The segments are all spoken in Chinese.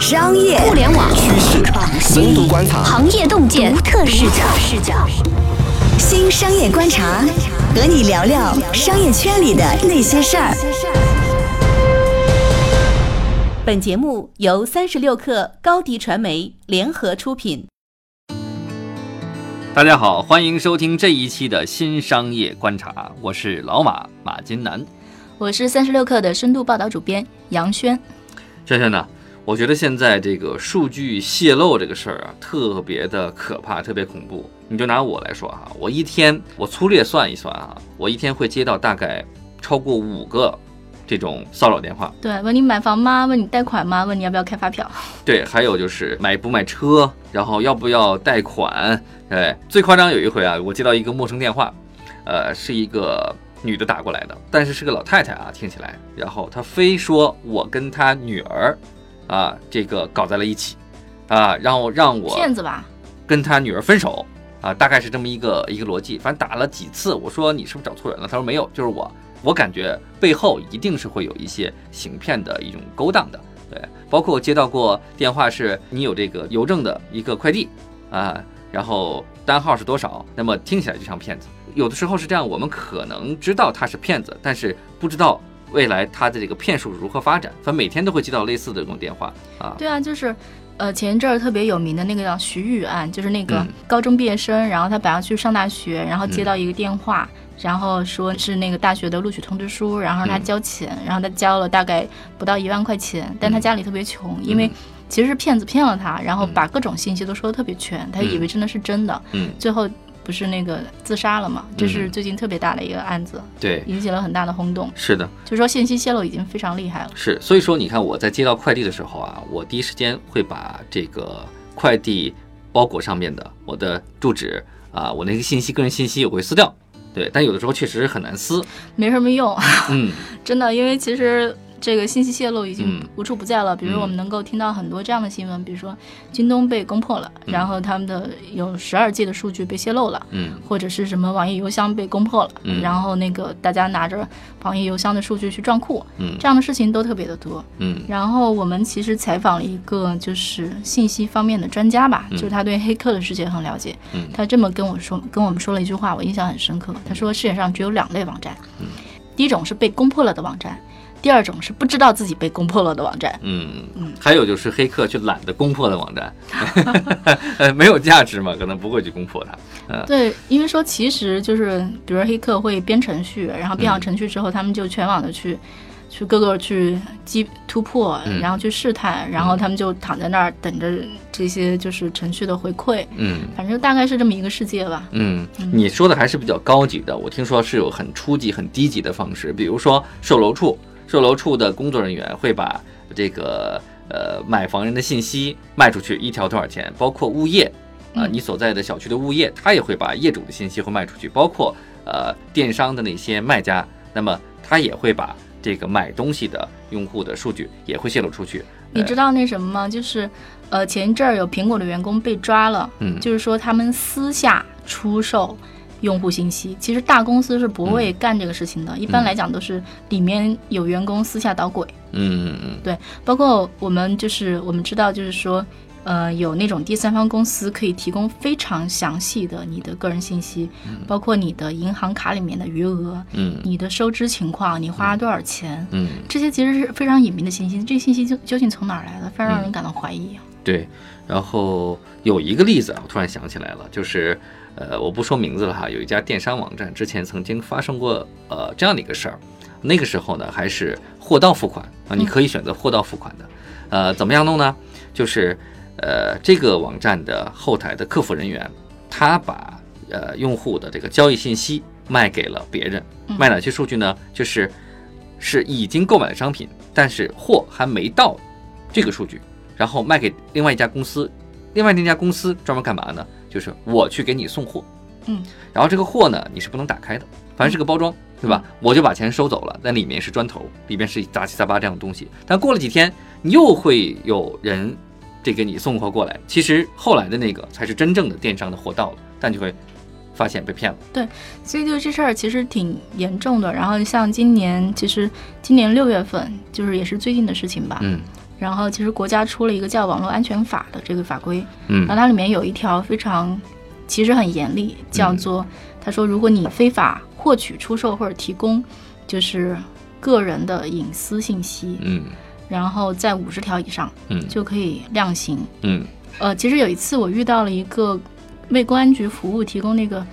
商业互联网趋势、深度观察、行业洞见、独特视角。视角。新商业观察，和你聊聊商业圈里的那些事儿。本节目由三十六克高低传媒联合出品。大家好，欢迎收听这一期的新商业观察，我是老马马金南，我是三十六克的深度报道主编杨轩。轩轩呢？我觉得现在这个数据泄露这个事儿啊，特别的可怕，特别恐怖。你就拿我来说哈，我一天我粗略算一算啊，我一天会接到大概超过五个这种骚扰电话。对，问你买房吗？问你贷款吗？问你要不要开发票？对，还有就是买不买车，然后要不要贷款？哎，最夸张有一回啊，我接到一个陌生电话，呃，是一个女的打过来的，但是是个老太太啊，听起来，然后她非说我跟她女儿。啊，这个搞在了一起，啊，然后让我骗子吧，跟她女儿分手，啊，大概是这么一个一个逻辑。反正打了几次，我说你是不是找错人了？她说没有，就是我。我感觉背后一定是会有一些行骗的一种勾当的，对。包括我接到过电话，是你有这个邮政的一个快递，啊，然后单号是多少？那么听起来就像骗子。有的时候是这样，我们可能知道他是骗子，但是不知道。未来他的这个骗术如何发展？反正每天都会接到类似的这种电话啊。对啊，就是，呃，前一阵儿特别有名的那个叫徐宇案，就是那个高中毕业生，然后他本来去上大学，然后接到一个电话，然后说是那个大学的录取通知书，然后让他交钱，然后他交了大概不到一万块钱，但他家里特别穷，因为其实是骗子骗了他，然后把各种信息都说的特别全，他以为真的是真的，嗯，最后。不是那个自杀了嘛？这是最近特别大的一个案子，对，引起了很大的轰动。是的，就说信息泄露已经非常厉害了。是，所以说你看我在接到快递的时候啊，我第一时间会把这个快递包裹上面的我的住址啊，我那个信息、个人信息我会撕掉。对，但有的时候确实很难撕，没什么用。嗯，真的，因为其实。这个信息泄露已经无处不在了，比如我们能够听到很多这样的新闻，比如说京东被攻破了，然后他们的有十二 G 的数据被泄露了，嗯，或者是什么网易邮箱被攻破了，嗯，然后那个大家拿着网易邮箱的数据去撞库，嗯，这样的事情都特别的多，嗯，然后我们其实采访了一个就是信息方面的专家吧，就是他对黑客的世界很了解，嗯，他这么跟我说，跟我们说了一句话，我印象很深刻，他说世界上只有两类网站，嗯，第一种是被攻破了的网站。第二种是不知道自己被攻破了的网站，嗯嗯，还有就是黑客去懒得攻破的网站，呃，没有价值嘛，可能不会去攻破它。嗯，对，因为说其实就是，比如说黑客会编程序，然后编好程序之后，他们就全网的去去各个去击突破，然后去试探，然后他们就躺在那儿等着这些就是程序的回馈。嗯，反正大概是这么一个世界吧。嗯，你说的还是比较高级的，我听说是有很初级、很低级的方式，比如说售楼处。售楼处的工作人员会把这个呃买房人的信息卖出去，一条多少钱？包括物业啊，你所在的小区的物业，他也会把业主的信息会卖出去。包括呃电商的那些卖家，那么他也会把这个买东西的用户的数据也会泄露出去。你知道那什么吗？就是呃前一阵儿有苹果的员工被抓了，嗯，就是说他们私下出售。用户信息其实大公司是不会干这个事情的，一般来讲都是里面有员工私下捣鬼。嗯嗯嗯，对，包括我们就是我们知道就是说，呃，有那种第三方公司可以提供非常详细的你的个人信息，包括你的银行卡里面的余额，嗯，你的收支情况，你花了多少钱，嗯，这些其实是非常隐秘的信息，这信息究究竟从哪儿来的，非常让人感到怀疑。对，然后有一个例子啊，我突然想起来了，就是。呃，我不说名字了哈。有一家电商网站之前曾经发生过呃这样的一个事儿，那个时候呢还是货到付款啊，你可以选择货到付款的。呃，怎么样弄呢？就是呃这个网站的后台的客服人员，他把呃用户的这个交易信息卖给了别人，卖哪些数据呢？就是是已经购买的商品，但是货还没到这个数据，然后卖给另外一家公司，另外那家公司专门干嘛呢？就是我去给你送货，嗯，然后这个货呢，你是不能打开的，反正是个包装，对吧？我就把钱收走了，但里面是砖头，里面是杂七杂八这样的东西。但过了几天，你又会有人这给你送货过来。其实后来的那个才是真正的电商的货到了，但就会发现被骗了。对，所以就这事儿其实挺严重的。然后像今年，其实今年六月份，就是也是最近的事情吧，嗯。然后其实国家出了一个叫《网络安全法》的这个法规，嗯，然后它里面有一条非常其实很严厉，叫做他说如果你非法获取、出售或者提供就是个人的隐私信息，嗯，然后在五十条以上，嗯，就可以量刑，嗯，呃，其实有一次我遇到了一个为公安局服务提供那个。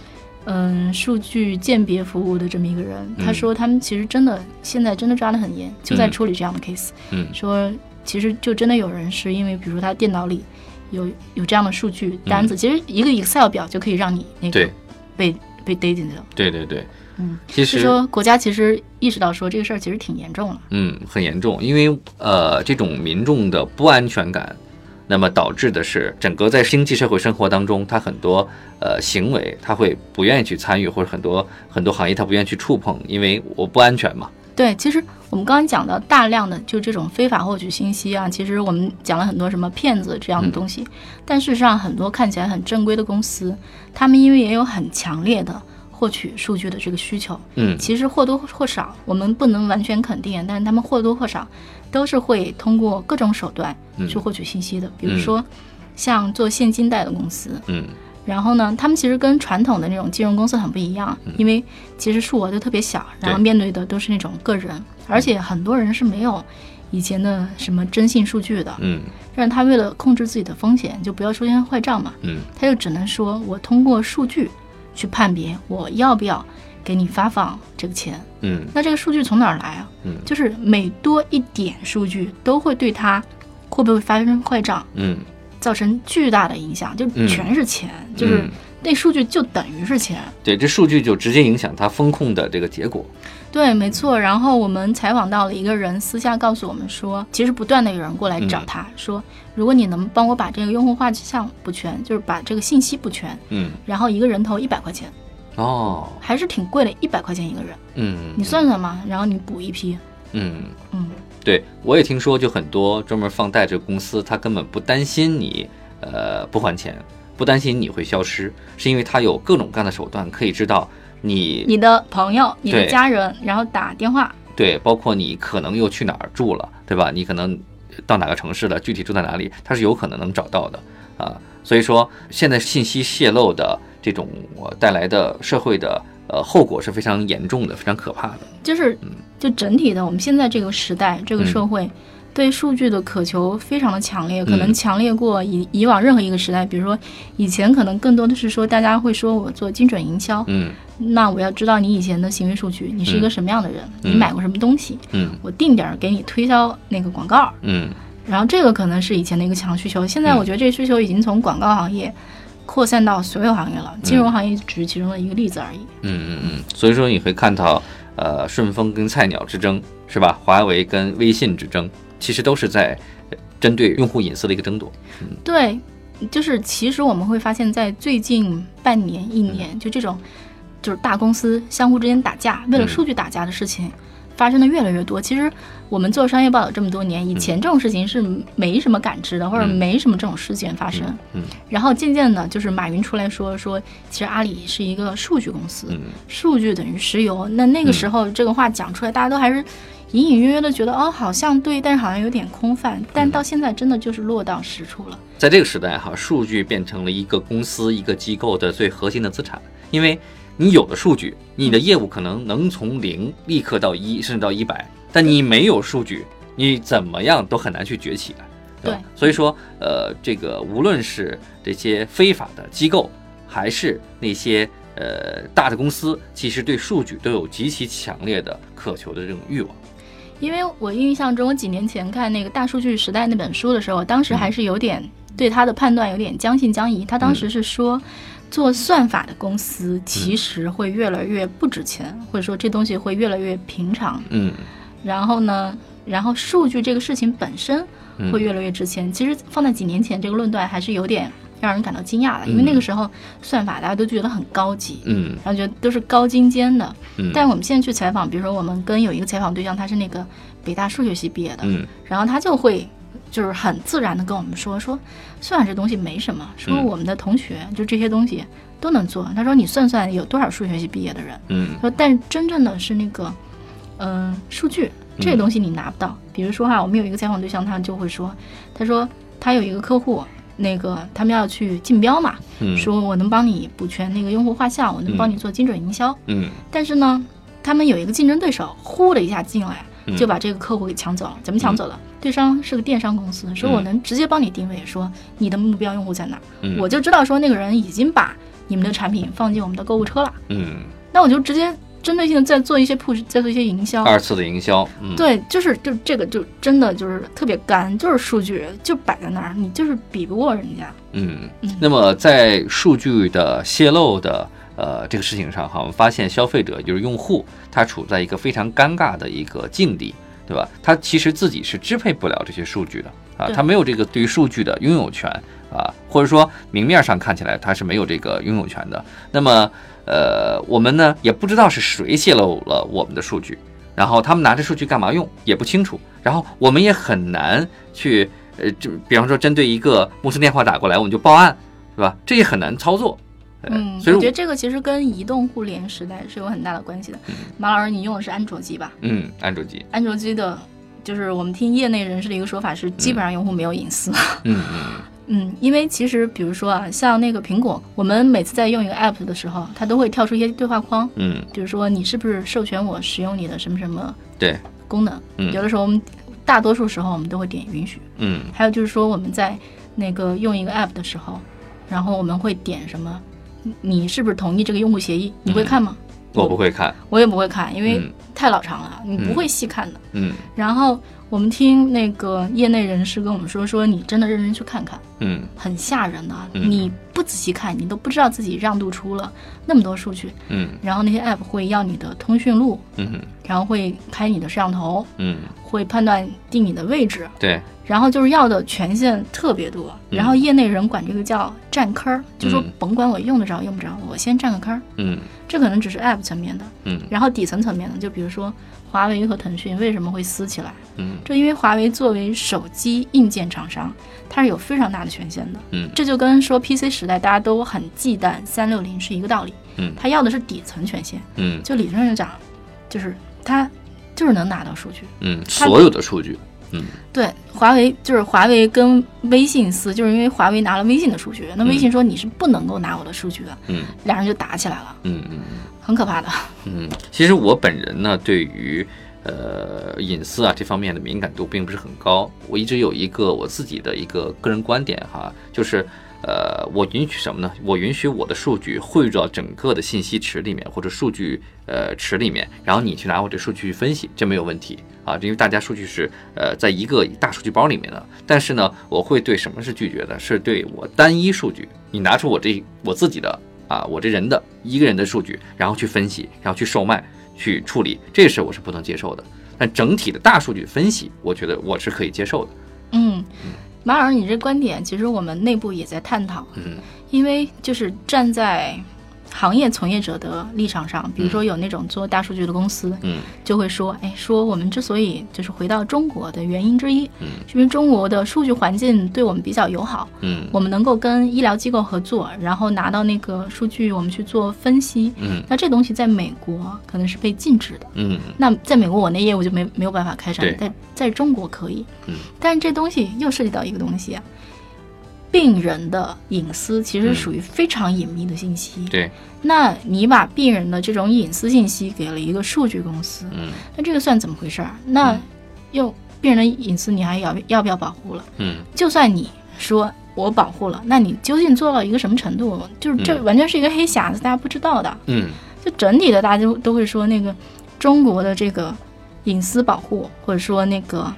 嗯，数据鉴别服务的这么一个人，他说他们其实真的现在真的抓得很严，就在处理这样的 case。嗯，说其实就真的有人是因为，比如说他电脑里有有这样的数据单子，其实一个 Excel 表就可以让你那个被被逮进去了。对对对，嗯，其实说国家其实意识到说这个事儿其实挺严重了。嗯，很严重，因为呃这种民众的不安全感。那么导致的是，整个在经济社会生活当中，他很多呃行为他会不愿意去参与，或者很多很多行业他不愿意去触碰，因为我不安全嘛。对，其实我们刚刚讲到大量的就这种非法获取信息啊，其实我们讲了很多什么骗子这样的东西，但事实上很多看起来很正规的公司，他们因为也有很强烈的获取数据的这个需求，嗯，其实或多或少，我们不能完全肯定，但是他们或多或少。都是会通过各种手段去获取信息的，比如说像做现金贷的公司，嗯，然后呢，他们其实跟传统的那种金融公司很不一样，因为其实数额都特别小，然后面对的都是那种个人，而且很多人是没有以前的什么征信数据的，嗯，但是他为了控制自己的风险，就不要出现坏账嘛，嗯，他就只能说我通过数据去判别我要不要。给你发放这个钱，嗯，那这个数据从哪儿来啊？嗯，就是每多一点数据，都会对他会不会发生坏账，嗯，造成巨大的影响，就全是钱，就是那数据就等于是钱。对，这数据就直接影响他风控的这个结果。对，没错。然后我们采访到了一个人，私下告诉我们说，其实不断的有人过来找他说，如果你能帮我把这个用户画像补全，就是把这个信息补全，嗯，然后一个人头一百块钱。哦，还是挺贵的，一百块钱一个人。嗯，你算算嘛，然后你补一批。嗯嗯，对我也听说，就很多专门放贷这个公司，他根本不担心你呃不还钱，不担心你会消失，是因为他有各种各样的手段可以知道你你的朋友、你的家人，然后打电话。对，包括你可能又去哪儿住了，对吧？你可能到哪个城市了，具体住在哪里，他是有可能能找到的啊。所以说，现在信息泄露的。这种带来的社会的呃后果是非常严重的，非常可怕的。就是，就整体的，我们现在这个时代，这个社会对数据的渴求非常的强烈，可能强烈过以以往任何一个时代。比如说，以前可能更多的是说，大家会说我做精准营销，嗯，那我要知道你以前的行为数据，你是一个什么样的人，你买过什么东西，嗯，我定点给你推销那个广告，嗯，然后这个可能是以前的一个强需求。现在我觉得这个需求已经从广告行业。扩散到所有行业了，金融行业只是其中的一个例子而已。嗯嗯嗯，所以说你会看到，呃，顺丰跟菜鸟之争是吧？华为跟微信之争，其实都是在针对用户隐私的一个争夺。嗯，对，就是其实我们会发现，在最近半年、一年，就这种就是大公司相互之间打架，为了数据打架的事情。发生的越来越多。其实我们做商业报道这么多年，以前这种事情是没什么感知的，或者没什么这种事件发生。嗯。然后渐渐的，就是马云出来说说，其实阿里是一个数据公司，数据等于石油。那那个时候这个话讲出来，大家都还是隐隐约约的觉得哦，好像对，但是好像有点空泛。但到现在真的就是落到实处了。在这个时代哈，数据变成了一个公司、一个机构的最核心的资产，因为。你有的数据，你的业务可能能从零立刻到一，甚至到一百，但你没有数据，你怎么样都很难去崛起的。对，所以说，呃，这个无论是这些非法的机构，还是那些呃大的公司，其实对数据都有极其强烈的渴求的这种欲望。因为我印象中，我几年前看那个《大数据时代》那本书的时候，当时还是有点对他的判断有点将信将疑。他当时是说。做算法的公司其实会越来越不值钱，或者说这东西会越来越平常。嗯，然后呢，然后数据这个事情本身会越来越值钱。其实放在几年前，这个论断还是有点让人感到惊讶的，因为那个时候算法大家都觉得很高级，嗯，然后觉得都是高精尖的。嗯，但我们现在去采访，比如说我们跟有一个采访对象，他是那个北大数学系毕业的，嗯，然后他就会。就是很自然的跟我们说说，算这东西没什么。说我们的同学就这些东西都能做。他说你算算有多少数学系毕业的人？嗯。说但是真正的是那个，嗯，数据这个东西你拿不到。比如说哈，我们有一个采访对象，他就会说，他说他有一个客户，那个他们要去竞标嘛，说我能帮你补全那个用户画像，我能帮你做精准营销，嗯，但是呢，他们有一个竞争对手呼的一下进来，就把这个客户给抢走了。怎么抢走了？对方是个电商公司，说我能直接帮你定位，说你的目标用户在哪，我就知道说那个人已经把你们的产品放进我们的购物车了，嗯，那我就直接。针对性的在做一些 push，在做一些营销，二次的营销，对，就是就这个就真的就是特别干，就是数据就摆在那儿，你就是比不过人家。嗯，那么在数据的泄露的呃这个事情上哈，我们发现消费者就是用户，他处在一个非常尴尬的一个境地，对吧？他其实自己是支配不了这些数据的啊，他没有这个对于数据的拥有权啊，或者说明面上看起来他是没有这个拥有权的。那么。呃，我们呢也不知道是谁泄露了我们的数据，然后他们拿着数据干嘛用也不清楚，然后我们也很难去，呃，就比方说针对一个陌生电话打过来，我们就报案，是吧？这也很难操作。嗯，所以我觉得这个其实跟移动互联时代是有很大的关系的。马老师，你用的是安卓机吧？嗯，安卓机。安卓机的，就是我们听业内人士的一个说法是，基本上用户没有隐私。嗯嗯。嗯，因为其实比如说啊，像那个苹果，我们每次在用一个 app 的时候，它都会跳出一些对话框。嗯，比如说你是不是授权我使用你的什么什么对功能？嗯，有的时候我们大多数时候我们都会点允许。嗯，还有就是说我们在那个用一个 app 的时候，然后我们会点什么？你是不是同意这个用户协议？你会看吗？我不会看，我也不会看，因为太老长了，你不会细看的。嗯，然后。我们听那个业内人士跟我们说，说你真的认真去看看，嗯，很吓人的。你不仔细看，你都不知道自己让渡出了那么多数据，嗯。然后那些 app 会要你的通讯录，嗯，然后会开你的摄像头，嗯，会判断定你的位置，对。然后就是要的权限特别多，然后业内人管这个叫占坑儿，就说甭管我用得着用不着，我先占个坑儿，嗯。这可能只是 app 层面的，嗯。然后底层层面的，就比如说。华为和腾讯为什么会撕起来？嗯，这因为华为作为手机硬件厂商，它是有非常大的权限的。嗯，这就跟说 PC 时代大家都很忌惮三六零是一个道理。嗯，它要的是底层权限。嗯，就理论上讲，就是它就是能拿到数据。嗯，所有的数据。嗯，对，华为就是华为跟微信撕，就是因为华为拿了微信的数据，那微信说你是不能够拿我的数据的。嗯，两人就打起来了。嗯嗯。很可怕的。嗯，其实我本人呢，对于呃隐私啊这方面的敏感度并不是很高。我一直有一个我自己的一个个人观点哈，就是呃，我允许什么呢？我允许我的数据汇入到整个的信息池里面或者数据呃池里面，然后你去拿我这数据去分析，这没有问题啊，因为大家数据是呃在一个大数据包里面的。但是呢，我会对什么是拒绝的？是对我单一数据，你拿出我这我自己的。啊，我这人的一个人的数据，然后去分析，然后去售卖，去处理，这事我是不能接受的。但整体的大数据分析，我觉得我是可以接受的。嗯，马老师，你这观点其实我们内部也在探讨。嗯，因为就是站在。行业从业者的立场上，比如说有那种做大数据的公司，嗯，就会说，哎，说我们之所以就是回到中国的原因之一，嗯，是因为中国的数据环境对我们比较友好，嗯，我们能够跟医疗机构合作，然后拿到那个数据，我们去做分析，嗯，那这东西在美国可能是被禁止的，嗯，那在美国我那业务就没没有办法开展，在在中国可以，嗯，但是这东西又涉及到一个东西啊。病人的隐私其实属于非常隐秘的信息。对，那你把病人的这种隐私信息给了一个数据公司，嗯，那这个算怎么回事儿？那用病人的隐私，你还要要不要保护了？嗯，就算你说我保护了，那你究竟做到一个什么程度？就是这完全是一个黑匣子，大家不知道的。嗯，就整体的，大家都都会说那个中国的这个隐私保护，或者说那个，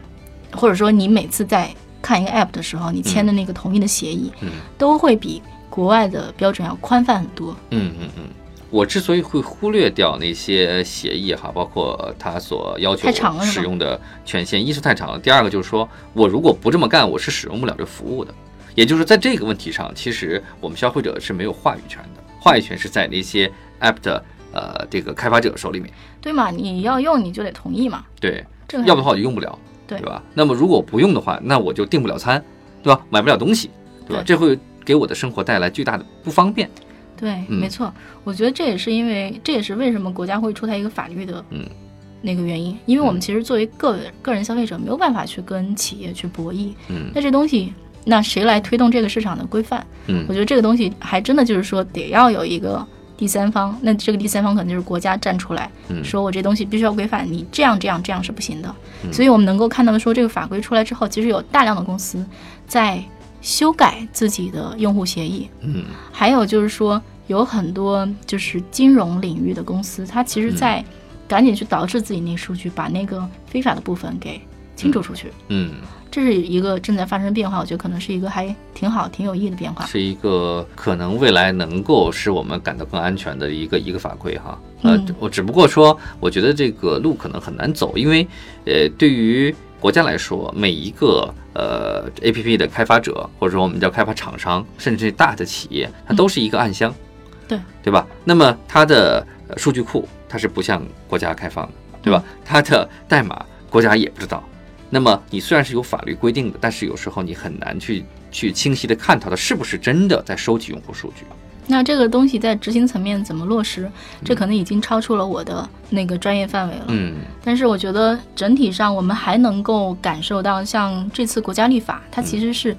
或者说你每次在。看一个 app 的时候，你签的那个同意的协议，嗯，都会比国外的标准要宽泛很多。嗯嗯嗯，我之所以会忽略掉那些协议哈，包括他所要求使用的权限，一是太长了，第二个就是说我如果不这么干，我是使用不了这服务的。也就是在这个问题上，其实我们消费者是没有话语权的，话语权是在那些 app 的呃这个开发者手里面。对嘛？你要用你就得同意嘛。对，要不的话我就用不了。对吧？那么如果不用的话，那我就订不了餐，对吧？买不了东西，对吧？这会给我的生活带来巨大的不方便。对，没错。我觉得这也是因为，这也是为什么国家会出台一个法律的，嗯，那个原因，因为我们其实作为个个人消费者没有办法去跟企业去博弈。嗯，那这东西，那谁来推动这个市场的规范？嗯，我觉得这个东西还真的就是说得要有一个第三方，那这个第三方可能就是国家站出来，说我这东西必须要规范，你这样这样这样是不行的。所以我们能够看到的说，这个法规出来之后，其实有大量的公司在修改自己的用户协议。嗯，还有就是说。有很多就是金融领域的公司，它其实在赶紧去导致自己那数据，把那个非法的部分给清除出去。嗯，这是一个正在发生变化，我觉得可能是一个还挺好、挺有意义的变化。是一个可能未来能够使我们感到更安全的一个一个法规哈。呃，我只不过说，我觉得这个路可能很难走，因为呃，对于国家来说，每一个呃 A P P 的开发者，或者说我们叫开发厂商，甚至大的企业，它都是一个暗箱。对对吧？那么它的数据库它是不向国家开放的，对吧？它的代码国家也不知道。那么你虽然是有法律规定的，但是有时候你很难去去清晰的看到它是不是真的在收集用户数据。那这个东西在执行层面怎么落实？这可能已经超出了我的那个专业范围了。嗯。但是我觉得整体上我们还能够感受到，像这次国家立法，它其实是。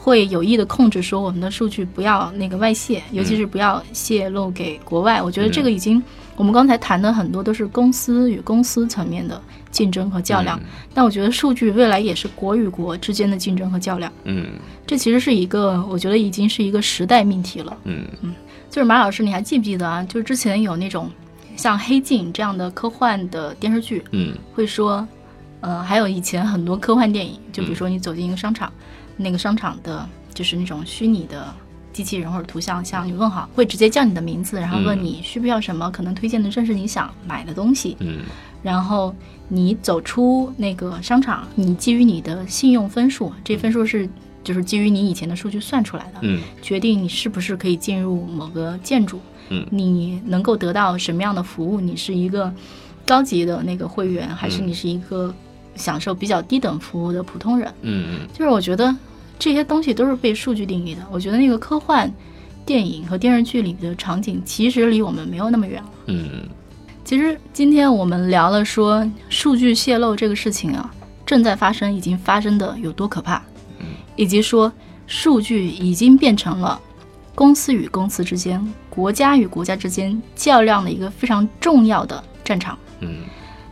会有意的控制说我们的数据不要那个外泄，尤其是不要泄露给国外。我觉得这个已经，我们刚才谈的很多都是公司与公司层面的竞争和较量。但我觉得数据未来也是国与国之间的竞争和较量。嗯，这其实是一个，我觉得已经是一个时代命题了。嗯嗯，就是马老师，你还记不记得啊？就是之前有那种像《黑镜》这样的科幻的电视剧，嗯，会说，呃，还有以前很多科幻电影，就比如说你走进一个商场。那个商场的，就是那种虚拟的机器人或者图像，向你问好，会直接叫你的名字，然后问你需不需要什么，可能推荐的正是你想买的东西。嗯，然后你走出那个商场，你基于你的信用分数，这分数是就是基于你以前的数据算出来的，嗯，决定你是不是可以进入某个建筑，嗯，你能够得到什么样的服务，你是一个高级的那个会员，还是你是一个享受比较低等服务的普通人？嗯嗯，就是我觉得。这些东西都是被数据定义的。我觉得那个科幻电影和电视剧里的场景，其实离我们没有那么远了。嗯，其实今天我们聊了说数据泄露这个事情啊，正在发生，已经发生的有多可怕，以及说数据已经变成了公司与公司之间、国家与国家之间较量的一个非常重要的战场。嗯，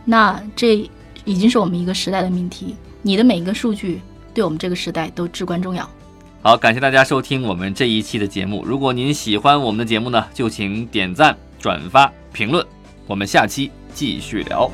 那这已经是我们一个时代的命题。你的每一个数据。对我们这个时代都至关重要。好，感谢大家收听我们这一期的节目。如果您喜欢我们的节目呢，就请点赞、转发、评论。我们下期继续聊。